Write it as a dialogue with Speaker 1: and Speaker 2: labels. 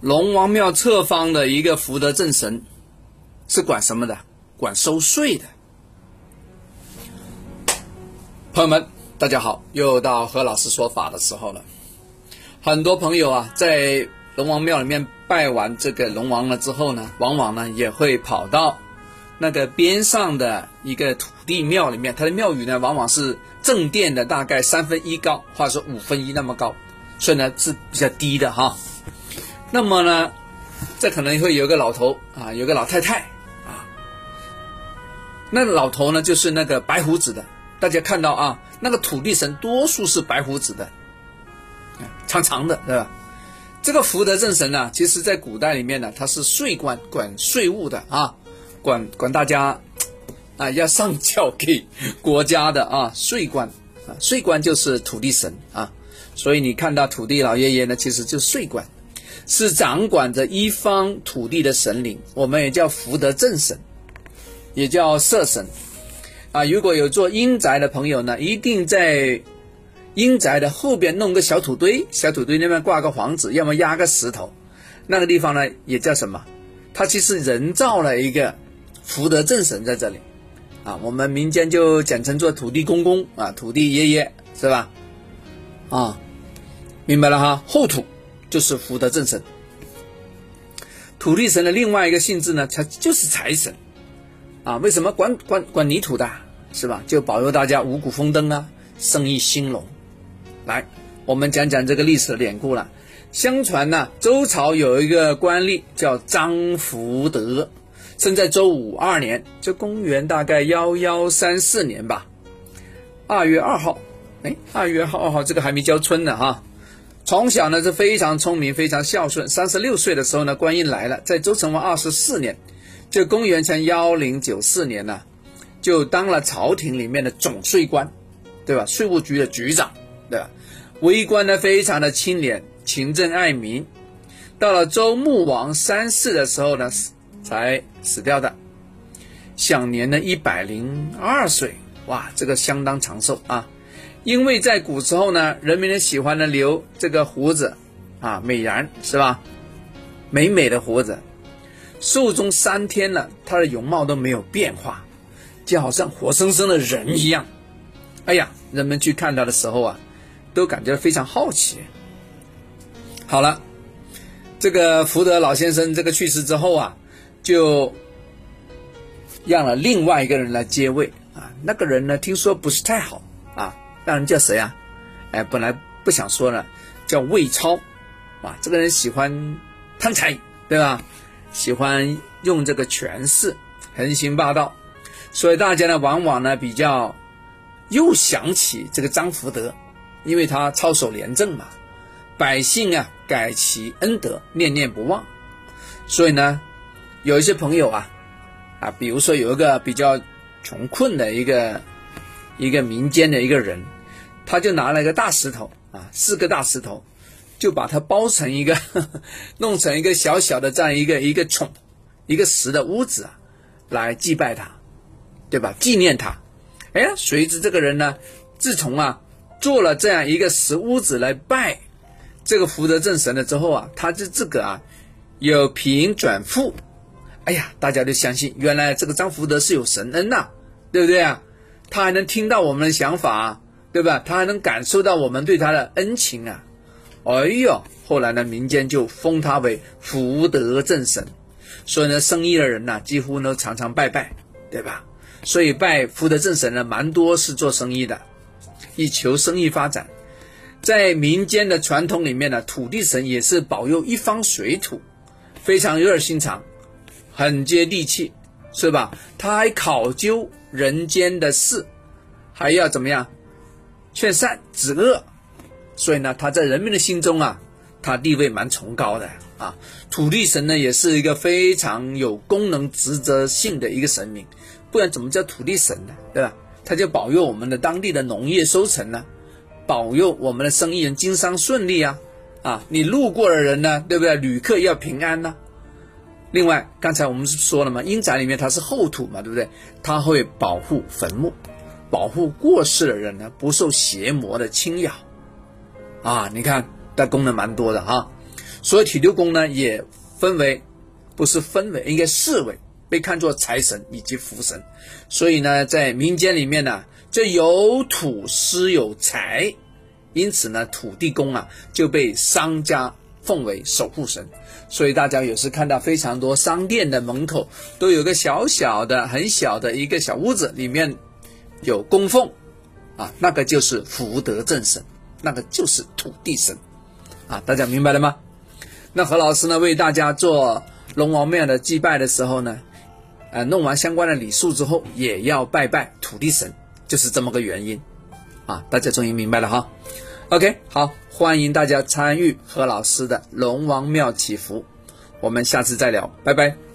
Speaker 1: 龙王庙侧方的一个福德正神是管什么的？管收税的。朋友们，大家好，又到何老师说法的时候了。很多朋友啊，在龙王庙里面拜完这个龙王了之后呢，往往呢也会跑到那个边上的一个土地庙里面，它的庙宇呢往往是正殿的大概三分一高，或者说五分一那么高，所以呢是比较低的哈。那么呢，这可能会有个老头啊，有个老太太啊。那老头呢，就是那个白胡子的。大家看到啊，那个土地神多数是白胡子的，长长的，对吧？这个福德正神呢，其实在古代里面呢，他是税官，管税务的啊，管管大家啊，要上缴给国家的啊，税官啊，税官就是土地神啊。所以你看到土地老爷爷呢，其实就是税官。是掌管着一方土地的神灵，我们也叫福德正神，也叫社神。啊，如果有做阴宅的朋友呢，一定在阴宅的后边弄个小土堆，小土堆那边挂个房子，要么压个石头，那个地方呢也叫什么？它其实人造了一个福德正神在这里。啊，我们民间就简称做土地公公啊，土地爷爷是吧？啊，明白了哈，后土。就是福德正神，土地神的另外一个性质呢，它就是财神，啊，为什么管管管泥土的，是吧？就保佑大家五谷丰登啊，生意兴隆。来，我们讲讲这个历史的典故了。相传呢，周朝有一个官吏叫张福德，生在周武二年，就公元大概幺幺三四年吧，二月二号，哎，二月二号这个还没交春呢哈。从小呢是非常聪明，非常孝顺。三十六岁的时候呢，官运来了，在周成王二十四年，就公元前幺零九四年呢，就当了朝廷里面的总税官，对吧？税务局的局长，对吧？为官呢非常的清廉、勤政爱民。到了周穆王三世的时候呢，才死掉的，享年呢一百零二岁。哇，这个相当长寿啊！因为在古时候呢，人们呢喜欢呢留这个胡子，啊，美髯是吧？美美的胡子，寿终三天了，他的容貌都没有变化，就好像活生生的人一样。哎呀，人们去看他的时候啊，都感觉非常好奇。好了，这个福德老先生这个去世之后啊，就让了另外一个人来接位啊。那个人呢，听说不是太好。那人叫谁啊？哎，本来不想说了，叫魏超，啊，这个人喜欢贪财，对吧？喜欢用这个权势，横行霸道，所以大家呢，往往呢比较又想起这个张福德，因为他操守廉政嘛，百姓啊改其恩德，念念不忘，所以呢，有一些朋友啊，啊，比如说有一个比较穷困的一个一个民间的一个人。他就拿了一个大石头啊，四个大石头，就把它包成一个，弄成一个小小的这样一个一个宠，一个石的屋子啊，来祭拜他，对吧？纪念他。哎呀，随着这个人呢，自从啊做了这样一个石屋子来拜这个福德正神了之后啊，他就这个啊有贫转富。哎呀，大家都相信，原来这个张福德是有神恩呐，对不对啊？他还能听到我们的想法。对吧？他还能感受到我们对他的恩情啊！哎呦，后来呢，民间就封他为福德正神，所以呢，生意的人呢，几乎呢常常拜拜，对吧？所以拜福德正神呢，蛮多是做生意的，以求生意发展。在民间的传统里面呢，土地神也是保佑一方水土，非常热心肠，很接地气，是吧？他还考究人间的事，还要怎么样？劝善止恶，所以呢，他在人民的心中啊，他地位蛮崇高的啊。土地神呢，也是一个非常有功能职责性的一个神明，不然怎么叫土地神呢？对吧？他就保佑我们的当地的农业收成呢，保佑我们的生意人经商顺利啊啊！你路过的人呢，对不对？旅客要平安呢。另外，刚才我们是说了嘛，阴宅里面它是厚土嘛，对不对？它会保护坟墓。保护过世的人呢，不受邪魔的侵扰，啊，你看，它功能蛮多的哈。所以体六宫呢也分为，不是分为，应该四位，被看作财神以及福神。所以呢，在民间里面呢，这有土司有财，因此呢，土地公啊就被商家奉为守护神。所以大家有时看到非常多商店的门口都有个小小的、很小的一个小屋子，里面有供奉，啊，那个就是福德正神，那个就是土地神，啊，大家明白了吗？那何老师呢为大家做龙王庙的祭拜的时候呢，呃，弄完相关的礼数之后，也要拜拜土地神，就是这么个原因，啊，大家终于明白了哈。OK，好，欢迎大家参与何老师的龙王庙祈福，我们下次再聊，拜拜。